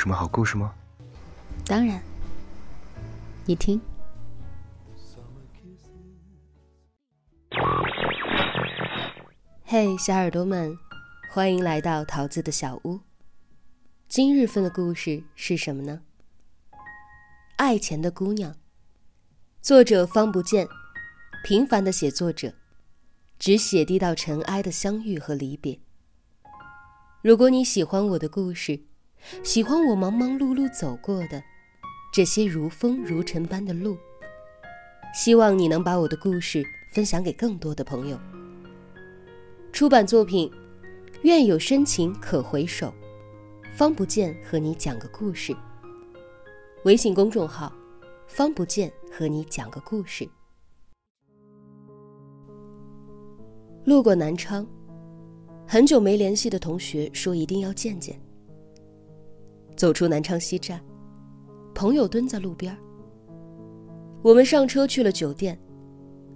什么好故事吗？当然，你听。嘿，小耳朵们，欢迎来到桃子的小屋。今日份的故事是什么呢？爱钱的姑娘，作者方不见，平凡的写作者，只写低到尘埃的相遇和离别。如果你喜欢我的故事，喜欢我忙忙碌碌走过的这些如风如尘般的路，希望你能把我的故事分享给更多的朋友。出版作品：愿有深情可回首，方不见和你讲个故事。微信公众号：方不见和你讲个故事。路过南昌，很久没联系的同学说一定要见见。走出南昌西站，朋友蹲在路边我们上车去了酒店，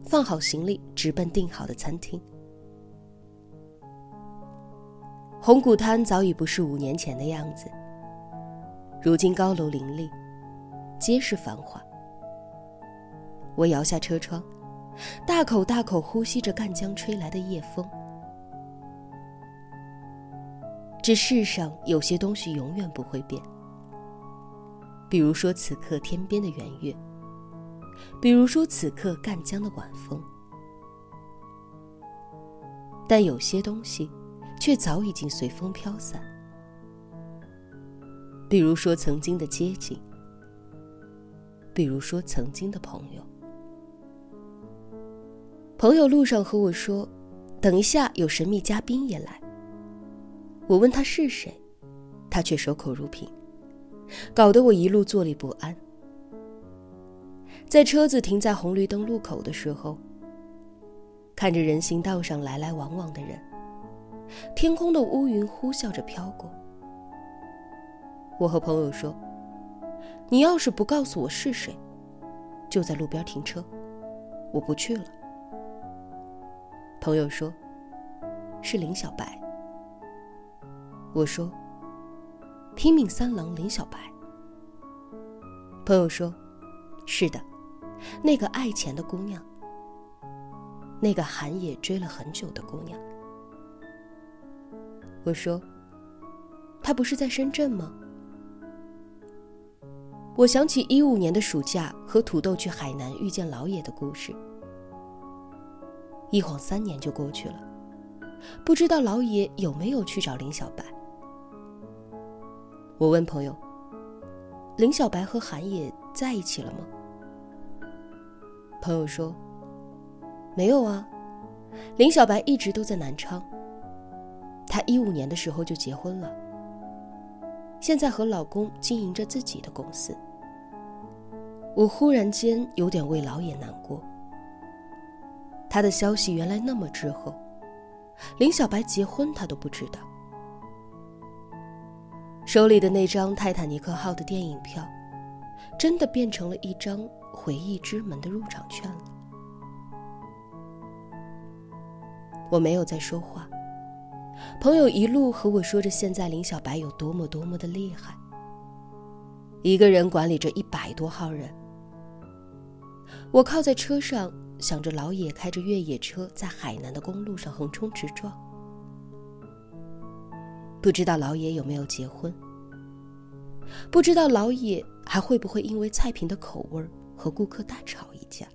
放好行李，直奔订好的餐厅。红谷滩早已不是五年前的样子，如今高楼林立，皆是繁华。我摇下车窗，大口大口呼吸着赣江吹来的夜风。这世上有些东西永远不会变，比如说此刻天边的圆月，比如说此刻赣江的晚风。但有些东西。却早已经随风飘散。比如说曾经的街景，比如说曾经的朋友。朋友路上和我说：“等一下有神秘嘉宾也来。”我问他是谁，他却守口如瓶，搞得我一路坐立不安。在车子停在红绿灯路口的时候，看着人行道上来来往往的人。天空的乌云呼啸着飘过。我和朋友说：“你要是不告诉我是谁，就在路边停车，我不去了。”朋友说：“是林小白。”我说：“拼命三郎林小白。”朋友说：“是的，那个爱钱的姑娘，那个韩野追了很久的姑娘。”我说：“他不是在深圳吗？”我想起一五年的暑假和土豆去海南遇见老野的故事。一晃三年就过去了，不知道老野有没有去找林小白。我问朋友：“林小白和韩野在一起了吗？”朋友说：“没有啊，林小白一直都在南昌。”她一五年的时候就结婚了，现在和老公经营着自己的公司。我忽然间有点为老野难过。他的消息原来那么滞后，林小白结婚他都不知道。手里的那张泰坦尼克号的电影票，真的变成了一张回忆之门的入场券了。我没有再说话。朋友一路和我说着现在林小白有多么多么的厉害，一个人管理着一百多号人。我靠在车上，想着老野开着越野车在海南的公路上横冲直撞，不知道老野有没有结婚，不知道老野还会不会因为菜品的口味和顾客大吵一架。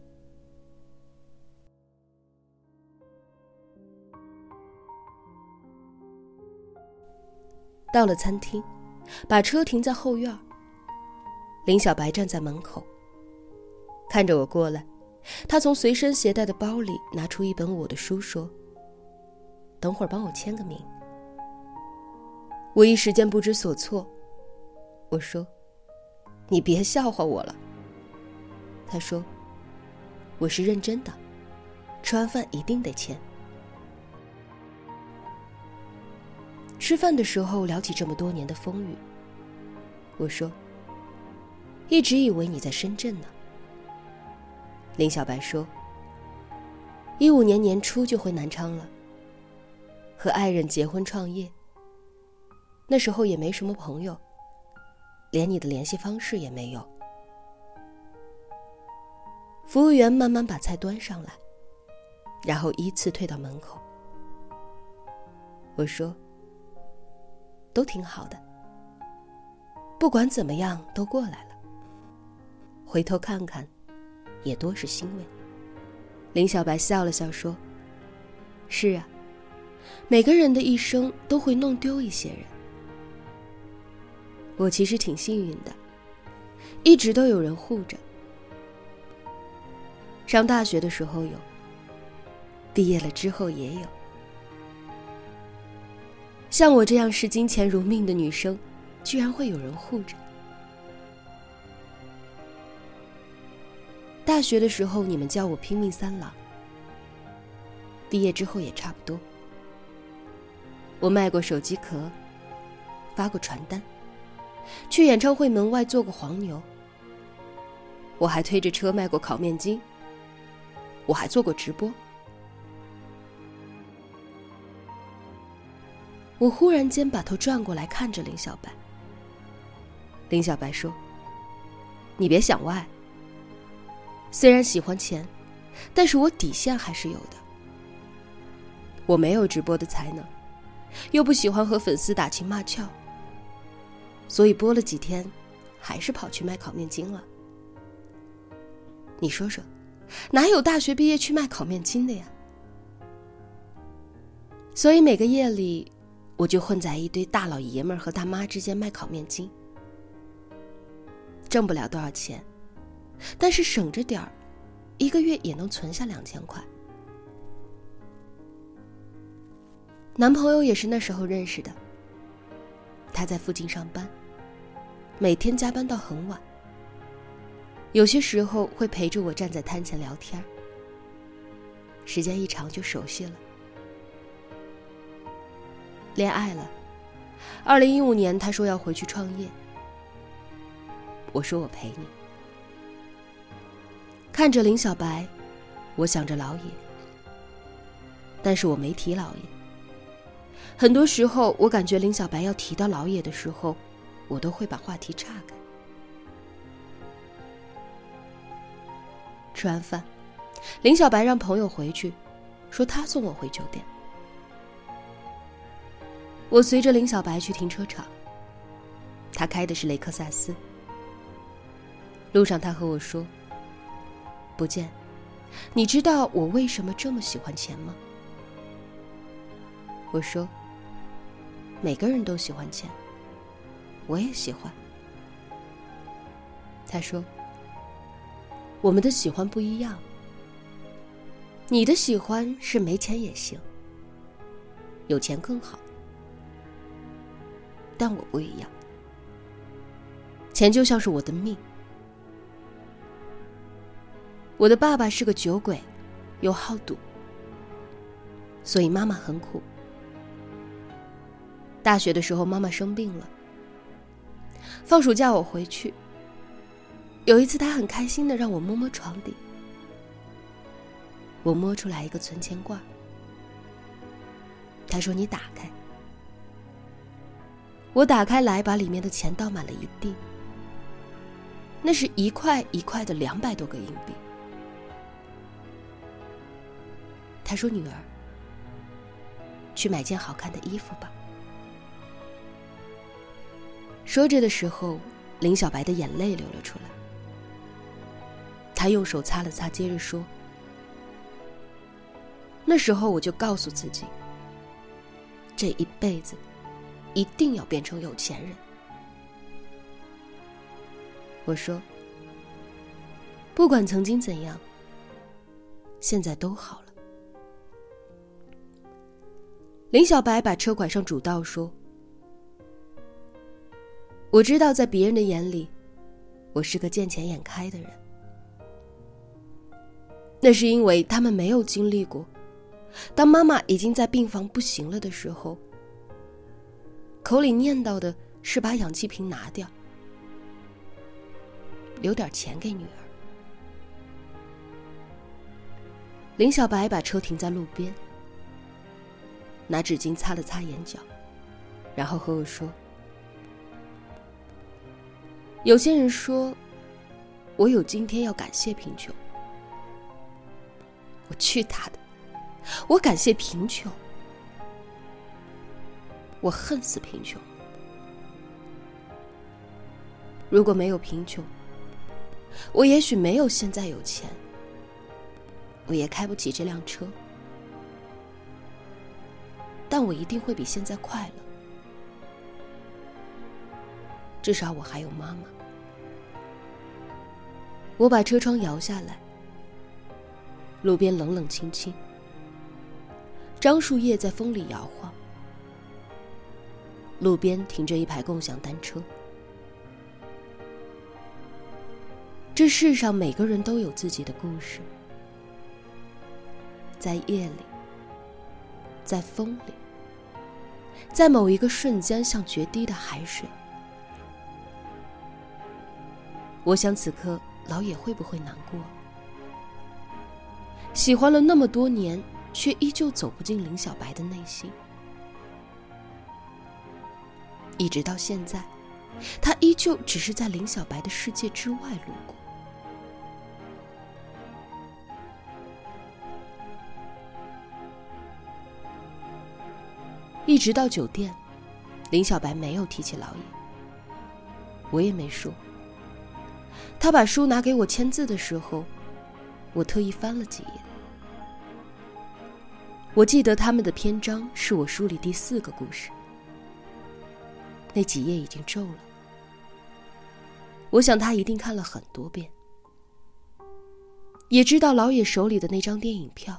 到了餐厅，把车停在后院。林小白站在门口，看着我过来。他从随身携带的包里拿出一本我的书，说：“等会儿帮我签个名。”我一时间不知所措。我说：“你别笑话我了。”他说：“我是认真的，吃完饭一定得签。”吃饭的时候聊起这么多年的风雨，我说：“一直以为你在深圳呢。”林小白说：“一五年年初就回南昌了，和爱人结婚创业。那时候也没什么朋友，连你的联系方式也没有。服务员慢慢把菜端上来，然后依次退到门口。我说：“都挺好的，不管怎么样都过来了。回头看看，也多是欣慰。”林小白笑了笑说：“是啊，每个人的一生都会弄丢一些人。我其实挺幸运的，一直都有人护着。上大学的时候有，毕业了之后也有。像我这样视金钱如命的女生，居然会有人护着。大学的时候，你们叫我拼命三郎。毕业之后也差不多。我卖过手机壳，发过传单，去演唱会门外做过黄牛。我还推着车卖过烤面筋。我还做过直播。我忽然间把头转过来看着林小白。林小白说：“你别想歪。”虽然喜欢钱，但是我底线还是有的。我没有直播的才能，又不喜欢和粉丝打情骂俏，所以播了几天，还是跑去卖烤面筋了。你说说，哪有大学毕业去卖烤面筋的呀？所以每个夜里，我就混在一堆大老爷们儿和大妈之间卖烤面筋，挣不了多少钱。但是省着点儿，一个月也能存下两千块。男朋友也是那时候认识的。他在附近上班，每天加班到很晚。有些时候会陪着我站在摊前聊天时间一长就熟悉了。恋爱了，二零一五年他说要回去创业，我说我陪你。看着林小白，我想着老爷，但是我没提老爷。很多时候，我感觉林小白要提到老爷的时候，我都会把话题岔开。吃完饭，林小白让朋友回去，说他送我回酒店。我随着林小白去停车场，他开的是雷克萨斯。路上，他和我说。不见，你知道我为什么这么喜欢钱吗？我说，每个人都喜欢钱，我也喜欢。他说，我们的喜欢不一样。你的喜欢是没钱也行，有钱更好，但我不一样，钱就像是我的命。我的爸爸是个酒鬼，又好赌，所以妈妈很苦。大学的时候，妈妈生病了，放暑假我回去。有一次，他很开心的让我摸摸床底，我摸出来一个存钱罐，他说：“你打开。”我打开来，把里面的钱倒满了一地，那是一块一块的两百多个硬币。他说：“女儿，去买件好看的衣服吧。”说着的时候，林小白的眼泪流了出来。他用手擦了擦，接着说：“那时候我就告诉自己，这一辈子一定要变成有钱人。”我说：“不管曾经怎样，现在都好了。”林小白把车拐上主道，说：“我知道，在别人的眼里，我是个见钱眼开的人。那是因为他们没有经历过，当妈妈已经在病房不行了的时候，口里念叨的是把氧气瓶拿掉，留点钱给女儿。”林小白把车停在路边。拿纸巾擦了擦眼角，然后和我说：“有些人说，我有今天要感谢贫穷。我去他的！我感谢贫穷，我恨死贫穷。如果没有贫穷，我也许没有现在有钱，我也开不起这辆车，但我一定会比现在快乐。至少我还有妈妈。我把车窗摇下来，路边冷冷清清，樟树叶在风里摇晃，路边停着一排共享单车。这世上每个人都有自己的故事，在夜里，在风里，在某一个瞬间，像决堤的海水。我想，此刻老野会不会难过？喜欢了那么多年，却依旧走不进林小白的内心，一直到现在，他依旧只是在林小白的世界之外路过。一直到酒店，林小白没有提起老野，我也没说。他把书拿给我签字的时候，我特意翻了几页。我记得他们的篇章是我书里第四个故事，那几页已经皱了。我想他一定看了很多遍，也知道老野手里的那张电影票。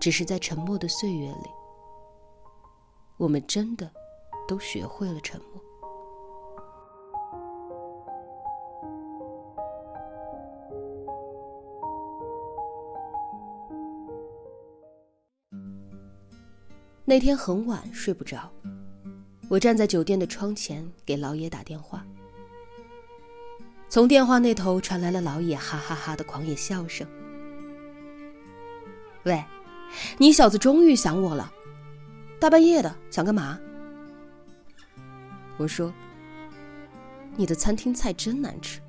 只是在沉默的岁月里，我们真的都学会了沉默。那天很晚，睡不着，我站在酒店的窗前给老野打电话。从电话那头传来了老野哈哈哈的狂野笑声。喂。你小子终于想我了，大半夜的想干嘛？我说：“你的餐厅菜真难吃。”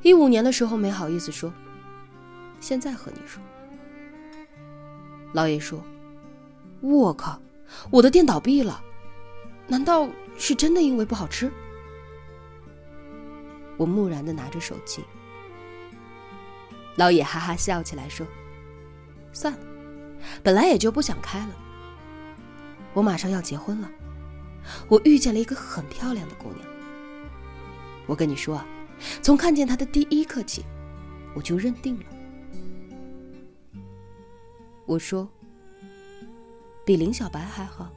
一五年的时候没好意思说，现在和你说。老爷说：“我靠，我的店倒闭了，难道是真的因为不好吃？”我木然的拿着手机，老野哈哈笑起来说：“算了。”本来也就不想开了。我马上要结婚了，我遇见了一个很漂亮的姑娘。我跟你说，从看见她的第一刻起，我就认定了。我说，比林小白还好。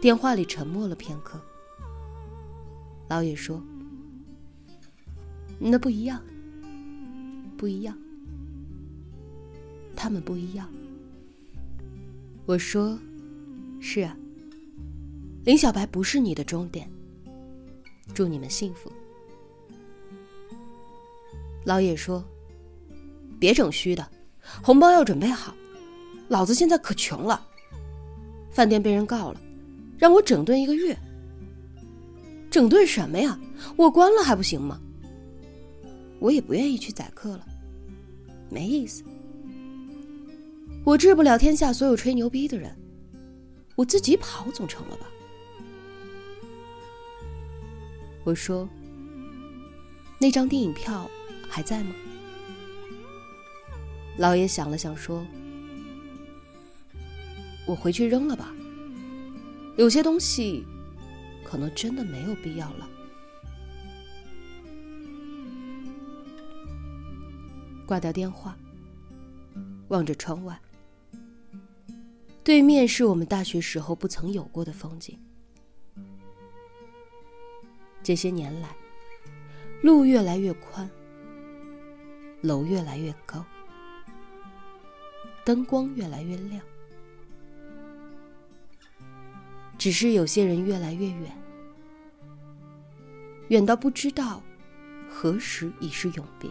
电话里沉默了片刻，老野说：“那不一样，不一样。”他们不一样。我说：“是啊，林小白不是你的终点。祝你们幸福。”老野说：“别整虚的，红包要准备好。老子现在可穷了，饭店被人告了，让我整顿一个月。整顿什么呀？我关了还不行吗？我也不愿意去宰客了，没意思。”我治不了天下所有吹牛逼的人，我自己跑总成了吧？我说：“那张电影票还在吗？”老爷想了想说：“我回去扔了吧。有些东西，可能真的没有必要了。”挂掉电话，望着窗外。对面是我们大学时候不曾有过的风景。这些年来，路越来越宽，楼越来越高，灯光越来越亮，只是有些人越来越远，远到不知道何时已是永别。